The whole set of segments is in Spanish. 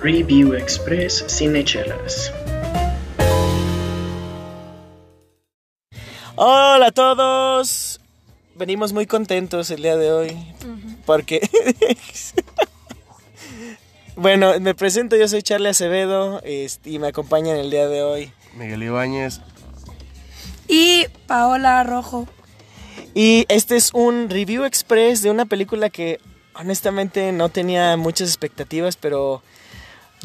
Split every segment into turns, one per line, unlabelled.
Review Express Cinechelas.
Hola a todos. Venimos muy contentos el día de hoy porque bueno, me presento, yo soy Charlie Acevedo este, y me acompaña en el día de hoy
Miguel Ibáñez.
Y Paola Rojo.
Y este es un review express de una película que honestamente no tenía muchas expectativas, pero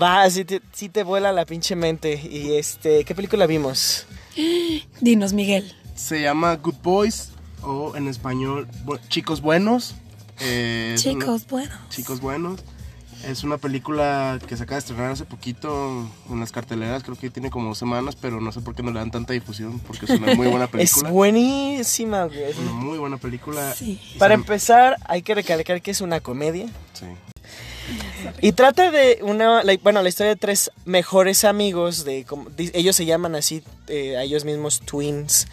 va, sí te, sí te vuela la pinche mente. Y este, ¿qué película vimos?
Dinos, Miguel.
Se llama Good Boys o en español Bu- Chicos Buenos. Eh, es una-
Chicos, bueno.
Chicos Buenos. Es una película que se acaba de estrenar hace poquito en las carteleras, creo que tiene como dos semanas, pero no sé por qué no le dan tanta difusión, porque es una muy buena
Es
película.
buenísima, güey.
Es una muy buena película.
Sí.
Para
se-
empezar, hay que recalcar que es una comedia.
sí.
Y trata de una, la- bueno, la historia de tres mejores amigos, de como- di- ellos se llaman así, eh, a ellos mismos twins,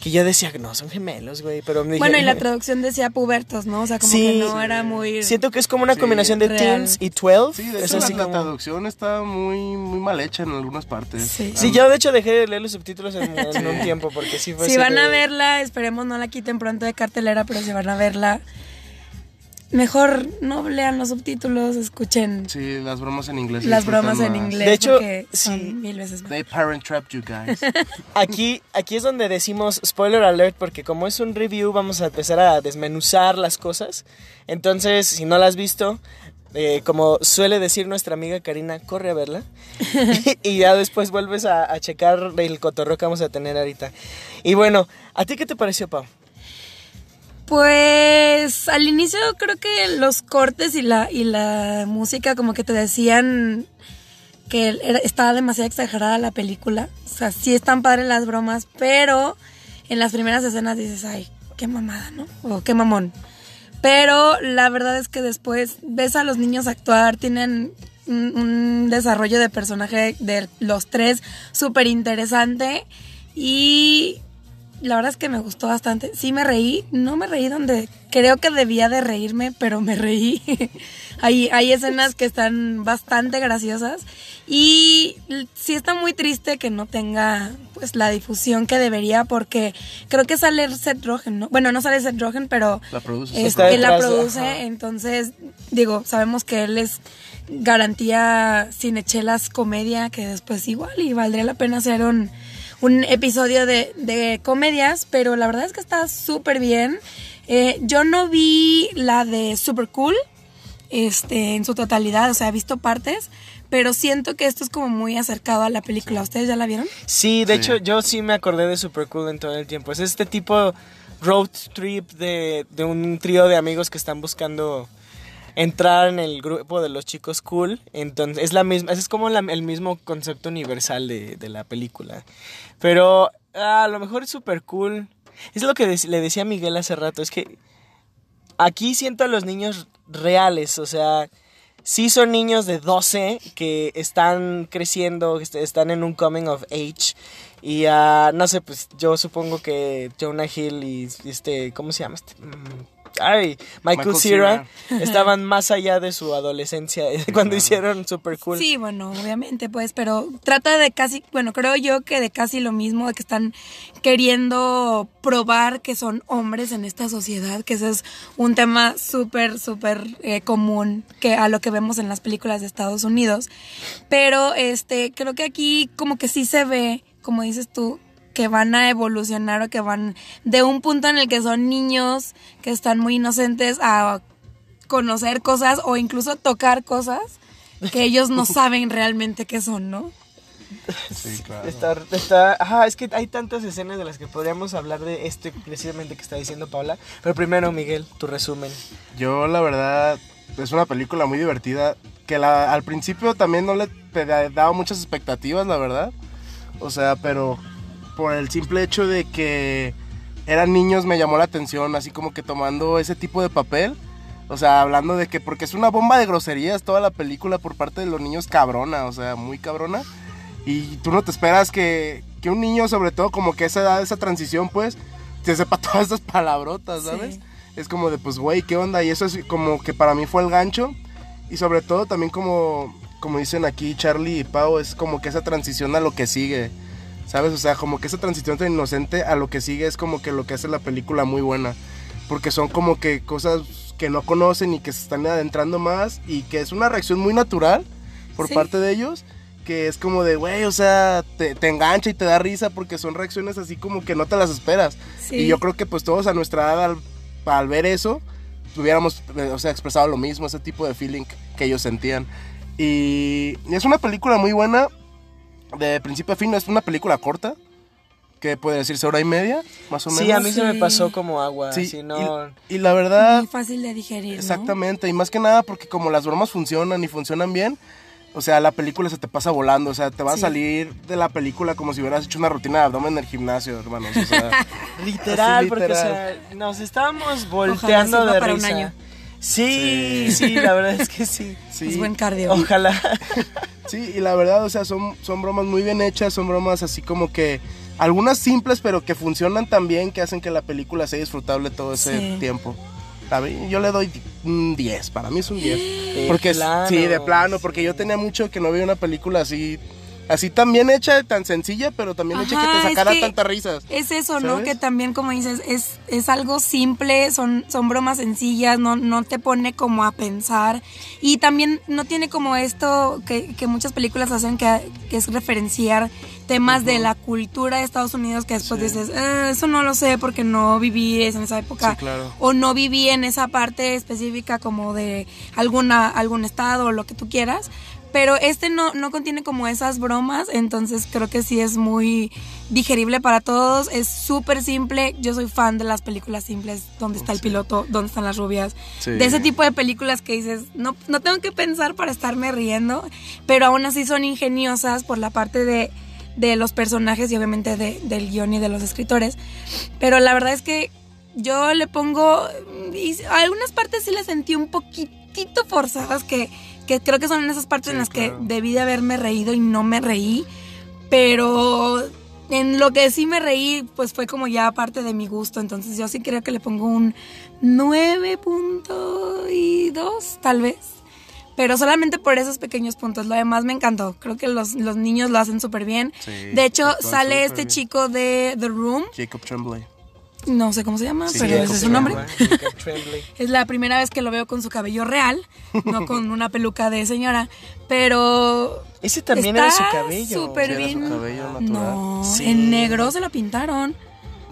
que yo decía, no, son gemelos, güey, pero me dije-
Bueno, y la traducción decía pubertos, ¿no? O sea, como
Sí.
que no era muy...
Siento que es como una
Sí.
combinación de
Real.
teens y 12.
Sí, de
es
hecho
así
la, la
como-
traducción está muy, muy mal hecha en algunas partes.
Sí.
Sí, yo de hecho dejé de leer los subtítulos en, en un tiempo porque sí fue
Si van
de-
a verla, esperemos no la quiten pronto de cartelera, pero si van a verla, mejor no lean los subtítulos, escuchen
Sí, las bromas en inglés.
las bromas en
más.
inglés
De hecho, sí.
mil veces más.
They parent trapped you guys.
Aquí, aquí es donde decimos spoiler alert porque como es un review vamos a empezar a desmenuzar las cosas. Entonces, si no la has visto, eh, como suele decir nuestra amiga Karina, corre a verla. y ya después vuelves a, a checar el cotorreo que vamos a tener ahorita. Y bueno, ¿a ti qué te pareció, Pau?
Pues al inicio creo que los cortes y la, y la música como que te decían que estaba demasiado exagerada la película. O sea, sí están padres las bromas, pero en las primeras escenas dices, ay, qué mamada, ¿no? O qué mamón. Pero la verdad es que después ves a los niños actuar, tienen un, un desarrollo de personaje de los tres súper interesante y la verdad es que me gustó bastante. Sí me reí, no me reí donde creo que debía de reírme, pero me reí. hay, hay escenas que están bastante graciosas y sí está muy triste que no tenga pues la difusión que debería porque creo que sale Seth Rogen, ¿no? Bueno, no sale Seth Rogen, pero
La produce.
Está
él la produce,
ajá.
entonces digo, sabemos que él es garantía cinechelas comedia, que después igual y valdría la pena hacer un, un episodio de, de comedias, pero la verdad es que está súper bien. Eh, yo no vi la de Super Cool este, en su totalidad, o sea, he visto partes, pero siento que esto es como muy acercado a la película. ¿Ustedes ya la vieron?
Sí, de
Sí.
hecho yo sí me acordé de Super Cool en todo el tiempo. Es este tipo road trip de, de un trío de amigos que están buscando entrar en el grupo de los chicos cool. Entonces es la misma, es como el mismo concepto universal de, de la película. Pero ah, a lo mejor es super cool. Es lo que le decía a Miguel hace rato, es que aquí siento a los niños reales, o sea, sí son niños de 12 que están creciendo, están en un coming of age. Y ah, no sé, pues yo supongo que Jonah Hill y este, ¿cómo se llama? Este? Ay, Michael,
Michael
Cera estaban más allá de su adolescencia cuando hicieron Super Cool.
Sí, bueno, obviamente, pues, pero trata de casi, bueno, creo yo que de casi lo mismo, de que están queriendo probar que son hombres en esta sociedad, que ese es un tema súper, súper eh, común que a lo que vemos en las películas de Estados Unidos. Pero, este, creo que aquí como que sí se ve, como dices tú, que van a evolucionar o que van de un punto en el que son niños que están muy inocentes a conocer cosas o incluso tocar cosas que ellos no saben realmente qué son, ¿no?
Sí, claro.
Está, está, ajá, es que hay tantas escenas de las que podríamos hablar de este precisamente que está diciendo Paula. Pero primero, Miguel, tu resumen.
Yo la verdad es una película muy divertida que la, al principio también no le daba muchas expectativas, la verdad. O sea, pero por el simple hecho de que eran niños me llamó la atención, así como que tomando ese tipo de papel. O sea, hablando de que porque es una bomba de groserías toda la película por parte de los niños cabrona, o sea, muy cabrona. Y tú no te esperas que, que un niño, sobre todo como que esa edad, esa transición, pues, te sepa todas esas palabrotas, ¿sabes?
Sí.
Es como de, pues, güey, ¿qué onda? Y eso es como que para mí fue el gancho. Y sobre todo también como como dicen aquí Charlie y Pau, es como que esa transición a lo que sigue. ¿Sabes? O sea, como que esa transición tan inocente a lo que sigue es como que lo que hace la película muy buena. Porque son como que cosas que no conocen y que se están adentrando más y que es una reacción muy natural por
Sí.
parte de ellos. Que es como de, güey, o sea, te, te engancha y te da risa porque son reacciones así como que no te las esperas.
Sí.
Y yo creo que pues todos a nuestra edad al, al ver eso, hubiéramos, eh, o sea, expresado lo mismo, ese tipo de feeling que ellos sentían. Y es una película muy buena, de principio a fin, es una película corta, que puede decirse hora y media, más o menos.
Sí, a mí se me
Sí.
pasó como agua.
Sí,
si no...
y, y la verdad,
Muy fácil de digerir, ¿no?
exactamente, y más que nada porque como las bromas funcionan y funcionan bien, o sea, la película se te pasa volando, o sea, te va a
Sí.
salir de la película como si hubieras hecho una rutina de abdomen en el gimnasio, hermanos. O sea,
Literal,
Así,
porque o sea, nos estábamos volteando
sirva
de
para un
risa.
año.
Sí, sí, la verdad es que sí.
sí.
Es buen cardio.
Ojalá.
Sí, y la verdad, o sea, son, son bromas muy bien hechas, son bromas así como que algunas simples, pero que funcionan tan bien que hacen que la película sea disfrutable todo ese
Sí.
tiempo. A mí, yo le doy un 10, para mí es un 10.
De
Porque
plano,
sí, de plano, porque
sí.
yo tenía mucho que no veía una película así así tan bien hecha, tan sencilla, pero también hecha que te
es
sacara
que
tantas risas.
Es eso, ¿no? Que también, como dices, es, es algo simple, son, son bromas sencillas, no, no te pone como a pensar. Y también no tiene como esto que, que muchas películas hacen, que, que es referenciar temas de la cultura de Estados Unidos que después
Sí.
dices, "Eh, eso no lo sé porque no viví en esa época.
Sí, claro.
O no viví en esa parte específica como de alguna, algún estado o lo que tú quieras. Pero este no, no contiene como esas bromas, entonces creo que sí es muy digerible para todos, es súper simple, yo soy fan de las películas simples, donde está el piloto, donde están las rubias,
Sí.
de ese tipo de películas que dices, no, no tengo que pensar para estarme riendo, pero aún así son ingeniosas por la parte de, de los personajes y obviamente de- del guion y de los escritores, pero la verdad es que yo le pongo, y algunas partes sí las sentí un poquitito forzadas que, que creo que son en esas partes
Sí,
en las
claro.
que debí de haberme reído y no me reí, pero en lo que sí me reí pues fue como ya parte de mi gusto, entonces yo sí creo que le pongo un 9.2 tal vez. Pero solamente por esos pequeños puntos. Lo demás me encantó. Creo que los, los niños lo hacen súper bien.
Sí,
de hecho, sale este
bien.
chico de The Room.
Jacob Tremblay.
No sé cómo se llama,
Sí,
pero ese es su nombre. Es la primera vez que lo veo con su cabello real, no con una peluca de señora. Pero.
Ese también
está
era su cabello.
Súper
Sí, era su
bien.
cabello natural.
No,
Sí.
en negro se lo pintaron.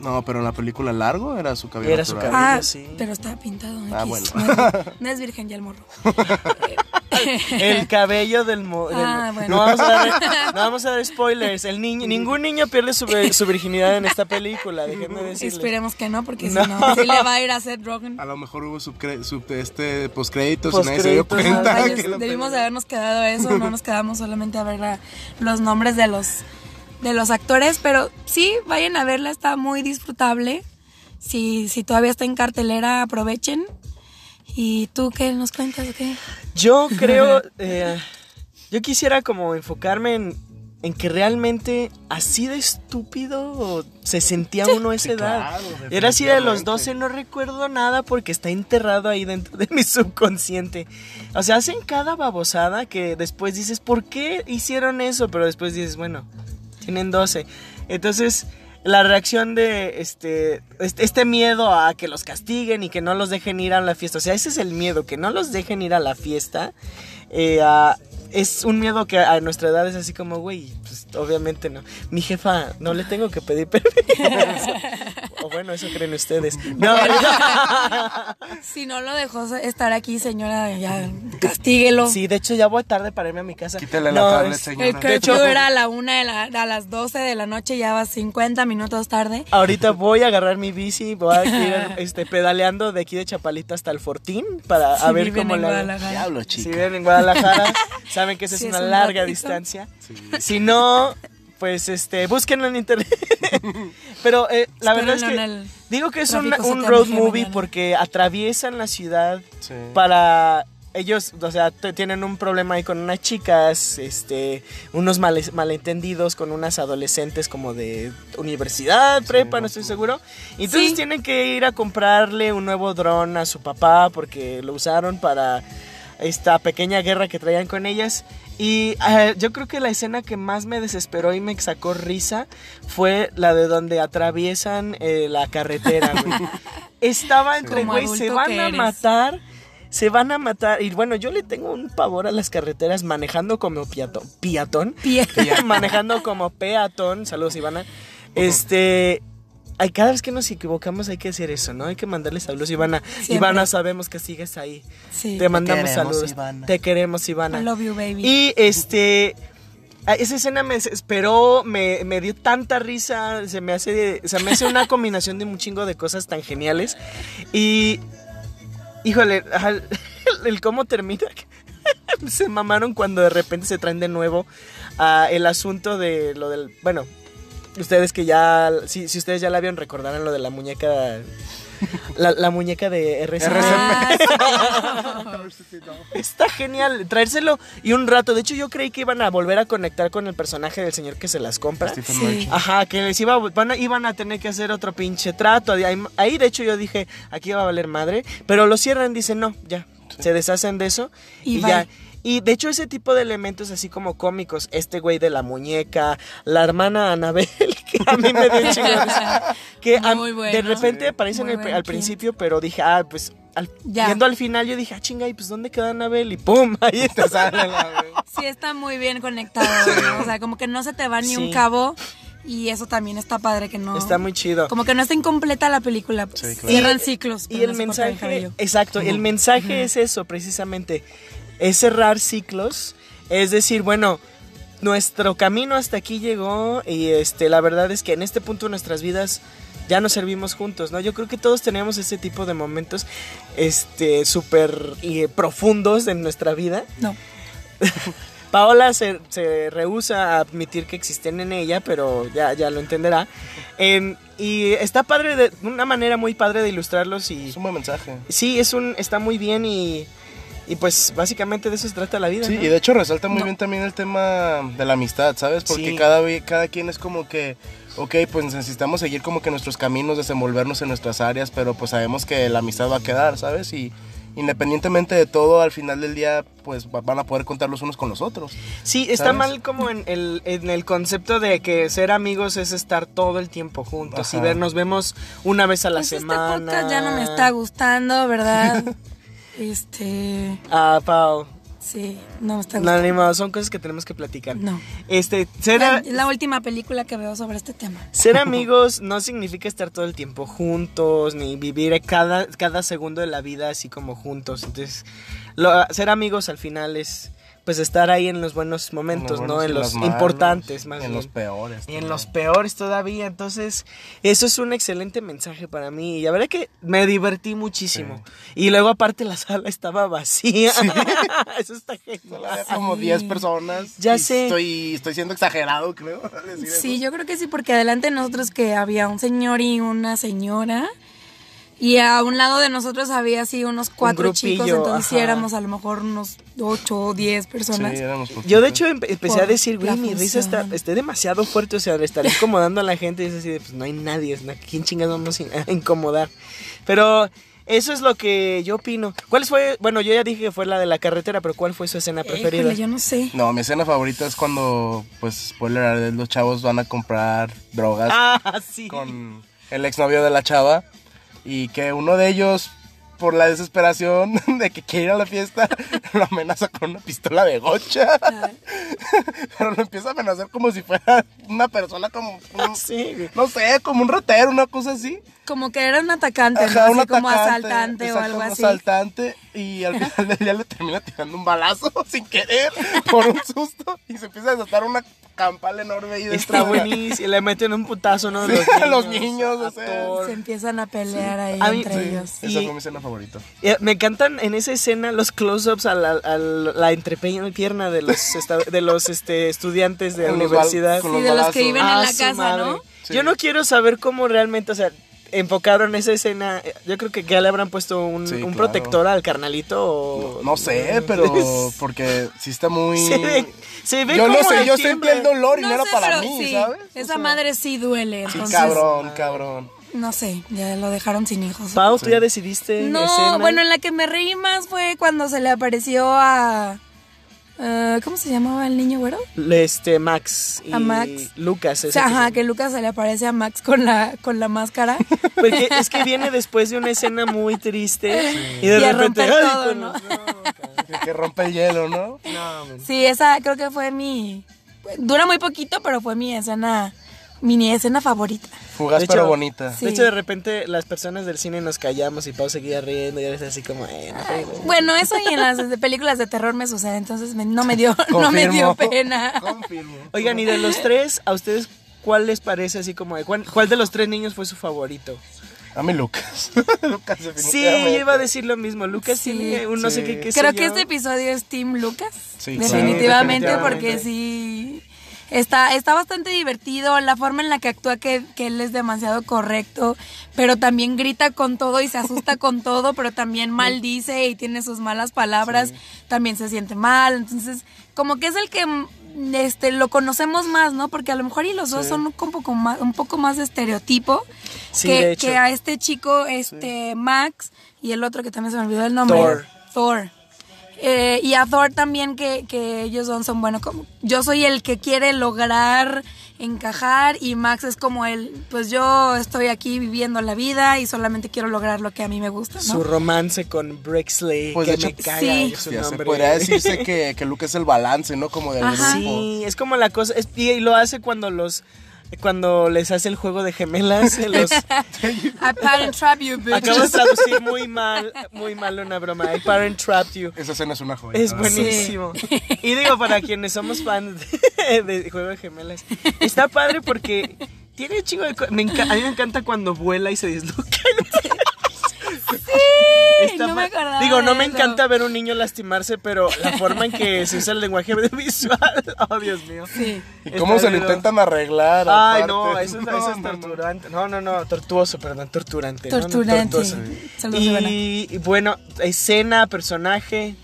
No, pero en la película largo era su cabello
Era su
natural.
cabello.
Ah,
sí.
pero está pintado.
Ah,
X.
bueno.
No es, no es virgen ya el morro.
El cabello del, mo- del-
Ah, bueno.
no, vamos a dar, no vamos a dar spoilers. El niño, ningún niño pierde su, virginidad en esta película, déjenme decirles.
Esperemos que no, porque
No.
si no, sí le va a ir a Seth Rogen.
A lo mejor hubo sub- este postcréditos y nadie se dio cuenta. Que
debimos de habernos quedado a eso, no nos quedamos solamente a ver la- los nombres de los, de los actores, pero sí, vayan a verla, está muy disfrutable. Si, si todavía está en cartelera, aprovechen. ¿Y tú qué nos cuentas? o qué?
Yo creo, eh, yo quisiera como enfocarme en, en que realmente así de estúpido se sentía uno a esa
Sí,
edad.
claro,
Era así de los
definitivamente.
12, no recuerdo nada porque está enterrado ahí dentro de mi subconsciente. O sea, hacen cada babosada que después dices, ¿por qué hicieron eso? Pero después dices, bueno, tienen 12. Entonces, la reacción de este, este, este miedo a que los castiguen y que no los dejen ir a la fiesta. O sea, ese es el miedo, que no los dejen ir a la fiesta. eh, es un miedo que a nuestra edad es así como, güey, pues obviamente no. Mi jefa, no le tengo que pedir permiso. o bueno, eso creen ustedes. No,
Si no lo dejó estar aquí, señora, ya castíguelo.
sí, de hecho ya voy tarde para irme a mi casa.
Quítale la
No,
tablet,
es-
señora.
El
De
hecho-
era a la una de la, a las 12 de la noche, ya va 50 minutos tarde.
Ahorita voy a agarrar mi bici, voy a ir este, pedaleando de aquí de Chapalita hasta el Fortín para
Si
a ver
viven
cómo
en
la
Guadalajara.
Diablo,
Si
chica.
viven en Guadalajara, saben que esa
Sí,
es
es
una
un
larga
ratito.
distancia. Si no, pues este, búsquenlo en internet. Pero eh, la verdad es que digo que es un, road movie
mañana.
porque atraviesan la ciudad
Sí.
para ellos, o sea, tienen un problema ahí con unas chicas, este, unos males- malentendidos con unas adolescentes como de universidad, prepa, no estoy seguro. Y entonces
Sí.
tienen que ir a comprarle un nuevo dron a su papá porque lo usaron para esta pequeña guerra que traían con ellas. Y eh, yo creo que la escena que más me desesperó y me sacó risa fue la de donde atraviesan eh, la carretera, güey. Estaba entre, güey, se van a
eres.
matar. Se van a matar. Y bueno, yo le tengo un pavor a las carreteras manejando como piatón. ¿Piatón?
Pie.
manejando como peatón. Saludos, Ivana. Este. Ay, cada vez que nos equivocamos hay que hacer eso, ¿no? Hay que mandarle saludos, Ivana.
Siempre.
Ivana, sabemos que sigues ahí.
Sí.
Te mandamos
queremos,
saludos.
Ivana.
Te queremos, Ivana.
I love you, baby.
Y este. Esa escena me desesperó, me, me dio tanta risa, se me hace, se me hace una combinación de un chingo de cosas tan geniales. Y, híjole, el, el cómo termina, se mamaron cuando de repente se traen de nuevo el asunto de lo del, bueno, ustedes que ya, si, si ustedes ya la vieron, recordarán lo de la muñeca, la, la muñeca de RCP.
Ah,
Está genial traérselo y un rato. De hecho, yo creí que iban a volver a conectar con el personaje del señor que se las compra.
Sí.
Ajá, que les iba, a- van a- iban a tener que hacer otro pinche trato. Ahí, ahí, de hecho, yo dije, aquí va a valer madre. Pero lo cierran, dicen, no, ya. Se deshacen de eso
Y
ya. Y de hecho, ese tipo de elementos así como cómicos, este güey de la muñeca, la hermana Anabel, que a mí me dio un chingo de risa, que a-
Muy bueno.
de repente aparece en
Muy
el- al principio, pero dije, ah, pues al-
Ya.
viendo al final yo dije, ah, chinga, ¿y pues dónde queda Anabel? Y pum, ahí está.
Sale la-
sí, está muy bien conectado. ¿no? O sea, como que no se te va ni
Sí.
un cabo. Y eso también está padre que no.
Está muy chido.
Como que no está incompleta la película. pues,
Sí, claro.
Cierran ciclos.
Y el mensaje, exacto, el mensaje es eso, precisamente. Es cerrar ciclos. Es decir, bueno, nuestro camino hasta aquí llegó y este, la verdad es que en este punto de nuestras vidas ya nos servimos juntos, ¿no? Yo creo que todos tenemos ese tipo de momentos, este, súper eh, profundos en nuestra vida.
No.
Paola se, se rehúsa a admitir que existen en ella, pero ya, ya lo entenderá. En- y está padre, de una manera muy padre de ilustrarlos y...
Es un buen mensaje.
Sí, es un, está muy bien y, y pues básicamente de eso se trata la vida.
Sí,
¿no?
y de hecho resalta muy
No.
bien también el tema de la amistad, ¿sabes? Porque
Sí.
cada, cada quien es como que, ok, pues necesitamos seguir como que nuestros caminos, desenvolvernos en nuestras áreas, pero pues sabemos que la amistad va a quedar, ¿sabes? Y independientemente de todo, al final del día, pues va- van a poder contar los unos con los otros.
Sí, está
¿sabes?
mal como en el, en el concepto de que ser amigos es estar todo el tiempo juntos y ver, nos vemos una vez a la
Pues
semana.
Este podcast ya no me está gustando, ¿verdad? este.
Ah, Pau.
Sí, no me está
No,
gustando.
ni modo, son cosas que tenemos que platicar.
No.
Este, ser,
la última película que veo sobre este tema.
ser amigos no significa estar todo el tiempo juntos, ni vivir cada, cada segundo de la vida así como juntos. Entonces, lo- ser amigos al final es pues estar ahí en los buenos momentos,
En los
¿no? En los
los malos,
importantes, más
En
bien.
los peores.
Y en los peores todavía. Entonces, eso es un excelente mensaje para mí. Y la verdad que me divertí muchísimo. Y luego, aparte, la sala estaba vacía. eso está
había
genial.
como 10 personas.
Ya
y
sé.
Estoy, estoy siendo exagerado, creo. decir
Sí,
eso.
yo creo que sí, porque adelante de nosotros que había un señor y una señora. Y a un lado de nosotros había así unos cuatro chicos,
grupillo,
entonces sí
ajá.
éramos a lo mejor unos ocho o diez personas.
Sí, éramos
Yo, de hecho, empe- empecé a decir, güey, mi risa está, está demasiado fuerte. O sea, le estaré incomodando a la gente. Y es así de, pues no hay nadie. ¿no? ¿Quién chingados vamos a incomodar? Pero. Eso es lo que yo opino. ¿Cuál fue? Bueno, yo ya dije que fue la de la carretera, pero ¿cuál fue su escena preferida?
Híjole, yo no sé.
No, mi escena favorita es cuando, pues, spoiler alert, los chavos van a comprar drogas
Ah, sí.
con el exnovio de la chava y que uno de ellos, por la desesperación de que quiere ir a la fiesta, lo amenaza con una pistola de gocha. Pero lo empieza a amenazar como si fuera una persona como, un-
Sí, güey.
no sé, como un ratero, una cosa así.
Como que era un atacante,
Ajá,
¿no?
un
Así como
atacante,
asaltante o algo así.
asaltante y al final del día le termina tirando un balazo sin querer por un susto y se empieza a desatar una campal enorme ahí dentro
Está
de la-
buenísimo. Le meten un putazo, ¿no?
Sí,
Los
los niños, o sea.
Se empiezan a pelear ahí
A mí-
entre
sí.
ellos.
Esa
Y-
fue mi escena favorita.
Me encantan en esa escena los close-ups a la, a la entrepierna de los, esta- de los este, estudiantes de la
los
universidad.
con
Sí,
los
de los
balazos.
que viven en
Ah,
la
su
casa,
madre.
¿no?
Sí.
Yo no quiero saber cómo realmente, o sea, enfocaron esa escena. Yo creo que ya le habrán puesto un,
Sí,
un
claro.
protector al carnalito o...
No sé, pero porque sí está muy...
Se ve, se ve
yo
como
no sé, yo sentí el dolor y no, era
sé,
para mí,
sí,
¿sabes? O
Esa
sea,
madre sí duele.
Sí,
Entonces,
cabrón, cabrón.
no sé, ya lo dejaron sin hijos.
Pau, ¿tú ya decidiste
No,
escena?
bueno, en la que me reí más fue cuando se le apareció a... eh, ¿Cómo se llamaba el niño güero?
Este, Max y
A Max.
Lucas.
O sea, ajá, que Lucas se le aparece a Max con la, con la máscara.
Porque es que viene después de una escena muy triste y de
Y
repente...
romper
¡ay,
todo,
con
¿no?
los-
Que, que rompe el hielo, ¿no?
No.
Sí, esa creo que fue mi... Dura muy poquito, pero fue mi escena, mini escena favorita.
Fugaz
De
pero
hecho-
bonita.
Sí.
De hecho, de repente las personas del cine nos callamos y Pau seguía riendo y eres así como... Eh, no te digo.
Bueno, eso y en las de películas de terror me sucede, entonces me- no me dio, no me dio pena.
Confirmo.
Oigan, y de los tres, ¿a ustedes cuál les parece así como de cuál, cuál de los tres niños fue su favorito?
A mí Lucas. Lucas
Sí, yo
definitivamente.
iba a decir lo mismo. Lucas
Sí.
tiene un no sé qué,
Creo que
yo.
este episodio es Team Lucas.
Sí,
definitivamente,
claro.
porque sí. Está, está bastante divertido, la forma en la que actúa que, que él es demasiado correcto, pero también grita con todo y se asusta con todo, pero también maldice y tiene sus malas palabras, también se siente mal, entonces como que es el que este lo conocemos más, ¿no? Porque a lo mejor y los dos son un poco más, un poco más de estereotipo
Sí,
que,
de
que a este chico, este Max y el otro que también se me olvidó el nombre.
Thor.
Thor. Eh, y a Thor también que, que ellos son, son bueno como yo soy el que quiere lograr encajar y Max es como el pues yo estoy aquí viviendo la vida y solamente quiero lograr lo que a mí me gusta ¿no?
Su romance con Brexley,
Pues,
que
de
me
hecho,
caga
sí.
su
se podría decirse que, que Lucas es el balance, ¿no? Como del
Ajá.
grupo.
Sí, es como la cosa, es- y lo hace cuando los cuando les hace el juego de gemelas, los
I parent trap you bitch.
acabo de traducir muy mal, muy mal una broma. I parent trapped you.
Esa escena es una joya.
Es buenísimo. Y digo, para quienes somos fans de, de Juego de Gemelas, está padre porque tiene chingo de... co- me enca- a mí me encanta cuando vuela y se disloca. Está
no me
Digo, no me
eso.
encanta ver un niño lastimarse, pero la forma en que se usa el lenguaje visual, oh Dios mío.
Sí.
¿Y cómo se lo intentan arreglar?
Ay,
aparte?
no, eso, es-
No,
eso es
no, no.
torturante. No, no, no, tortuoso, perdón, torturante. ¿no? No,
Torturante. Saludos, Ivana.
Y, y bueno, escena, personaje,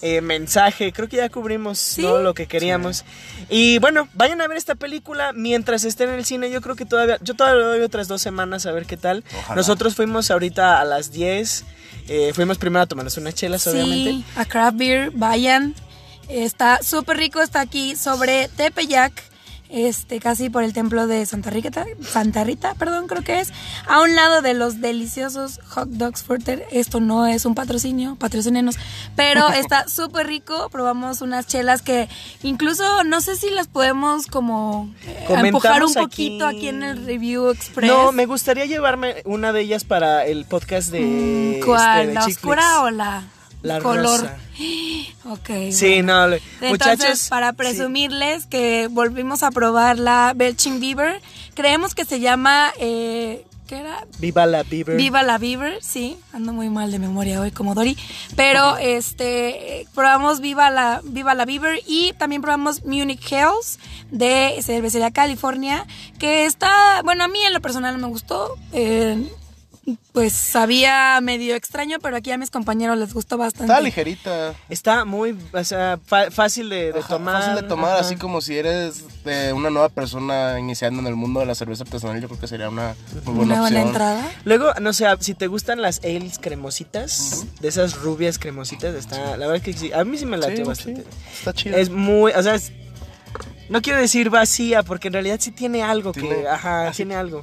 eh, mensaje, creo que ya cubrimos
Sí.
¿no? lo que queríamos. Y bueno, vayan a ver esta película mientras esté en el cine. Yo creo que todavía, yo todavía doy otras dos semanas a ver qué tal.
Ojalá.
Nosotros fuimos ahorita a las 10. Eh, fuimos primero a tomarnos unas chelas, obviamente.
A Craft Beer, vayan. Está súper rico, está aquí sobre Tepeyac, este, casi por el templo de Santa Rita, Santa Rita, perdón, creo que es, a un lado de los deliciosos hot dogs Furter. Esto no es un patrocinio, patrocinenos, pero está súper rico. Probamos unas chelas que incluso no sé si las podemos como eh, empujar un poquito aquí en el Review Express.
No, me gustaría llevarme una de ellas para el podcast de.
Mm, ¿Cuál?
este, de
¿La oscura o la,
La
color?
rosa.
Ok.
Sí,
bueno.
no,
Entonces,
muchachos.
para
sí.
presumirles que volvimos a probar la Belching Beaver, creemos que se llama, eh, ¿qué era?
Viva la Bieber.
Viva la Beaver, sí, ando muy mal de memoria hoy como Dory, pero este probamos Viva la Viva la Beaver y también probamos Munich Hills de Cervecería California, que está, bueno, a mí en lo personal me gustó. eh, pues sabía medio extraño, pero aquí a mis compañeros les gustó bastante.
Está ligerita.
Está muy, o sea, fácil de, de
Ajá,
tomar.
Fácil de tomar,
ajá.
así como si eres de una nueva persona iniciando en el mundo de la cerveza artesanal, yo creo que sería una muy buena
Una buena
opción.
entrada.
Luego, no sé, si te gustan las ales cremositas, de esas rubias cremositas, está, la verdad que sí, a mí sí me latió
Sí,
bastante.
sí, está chido.
Es muy, o sea, es- no quiero decir vacía, porque en realidad sí tiene algo que,
Tiene-
ajá, tiene algo.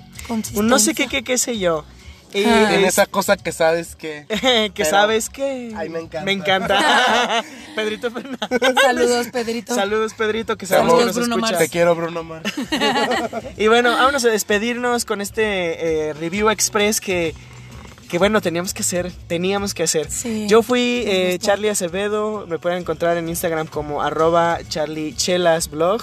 Un no sé qué, qué, qué sé yo. Y
Ah.
Es-
esa cosa que sabes que...
que
Pero-
sabes que
Ay, me encanta.
Me encanta. Pedrito Fernández.
Saludos, Pedrito.
Saludos, Pedrito, que sabemos que nos
Bruno
escuchas.
Mars.
Te quiero, Bruno Mars.
Y bueno, vámonos a despedirnos con este eh, review express que, que bueno, teníamos que hacer, teníamos que hacer.
Sí,
Yo fui eh. Charlie Acevedo, me pueden encontrar en Instagram como arroba charliechelasblog.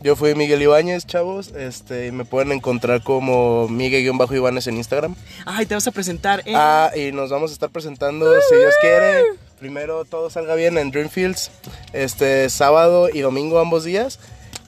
Yo fui Miguel Ibáñez, chavos. Este, me pueden encontrar como Miguel-Ibáñez en Instagram.
Ay, te vas a presentar en...
Ah, y nos vamos a estar presentando, si Dios quiere, primero todo salga bien en Dreamfields, este sábado y domingo ambos días.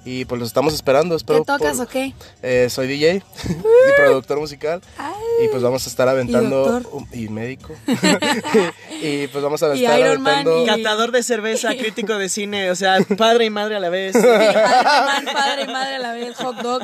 Y pues los estamos esperando. Espero
¿Qué tocas
por-
o qué?
Eh, soy DJ y productor musical.
Ay.
Y pues vamos a estar aventando.
doctor.
Y, médico. y pues vamos a
Y
estar
Iron Man,
aventando.
y-
Catador de cerveza, crítico de cine, o sea, padre y madre a la vez.
Padre, padre y madre a la vez, hot dog.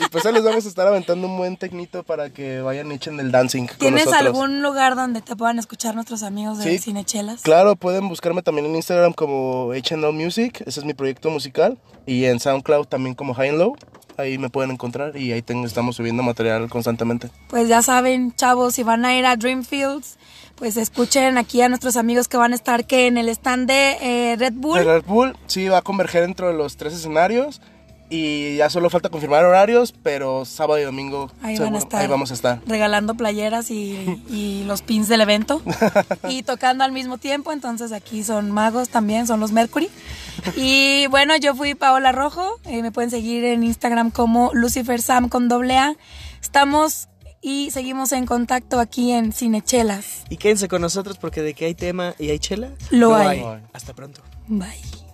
Y pues ahí les vamos a estar aventando un buen tecnito para que vayan y echen el dancing con
¿Tienes
nosotros.
algún lugar donde te puedan escuchar nuestros amigos de
Sí.
Cinechelas?
Claro, pueden buscarme también en Instagram como HNL Music, ese es mi proyecto musical, y en SoundCloud también como High and Low, ahí me pueden encontrar y ahí tengo, estamos subiendo material constantemente.
Pues ya saben, chavos, si van a ir a Dreamfields, pues escuchen aquí a nuestros amigos que van a estar que en el stand de eh, Red Bull.
El Red Bull sí va a converger dentro de los tres escenarios y ya solo falta confirmar horarios, pero sábado y domingo
Ahí
seguro-
van a estar.
ahí vamos a estar.
Regalando playeras y, y los pins del evento. y tocando al mismo tiempo. Entonces aquí son magos también, son los Mercury. Y bueno, yo fui Paola Rojo. eh, me pueden seguir en Instagram como Lucifer Sam con doble A. Estamos y seguimos en contacto aquí en Cinechelas.
Y quédense con nosotros porque de que hay tema y hay chela,
Lo hay.
Hasta pronto.
Bye.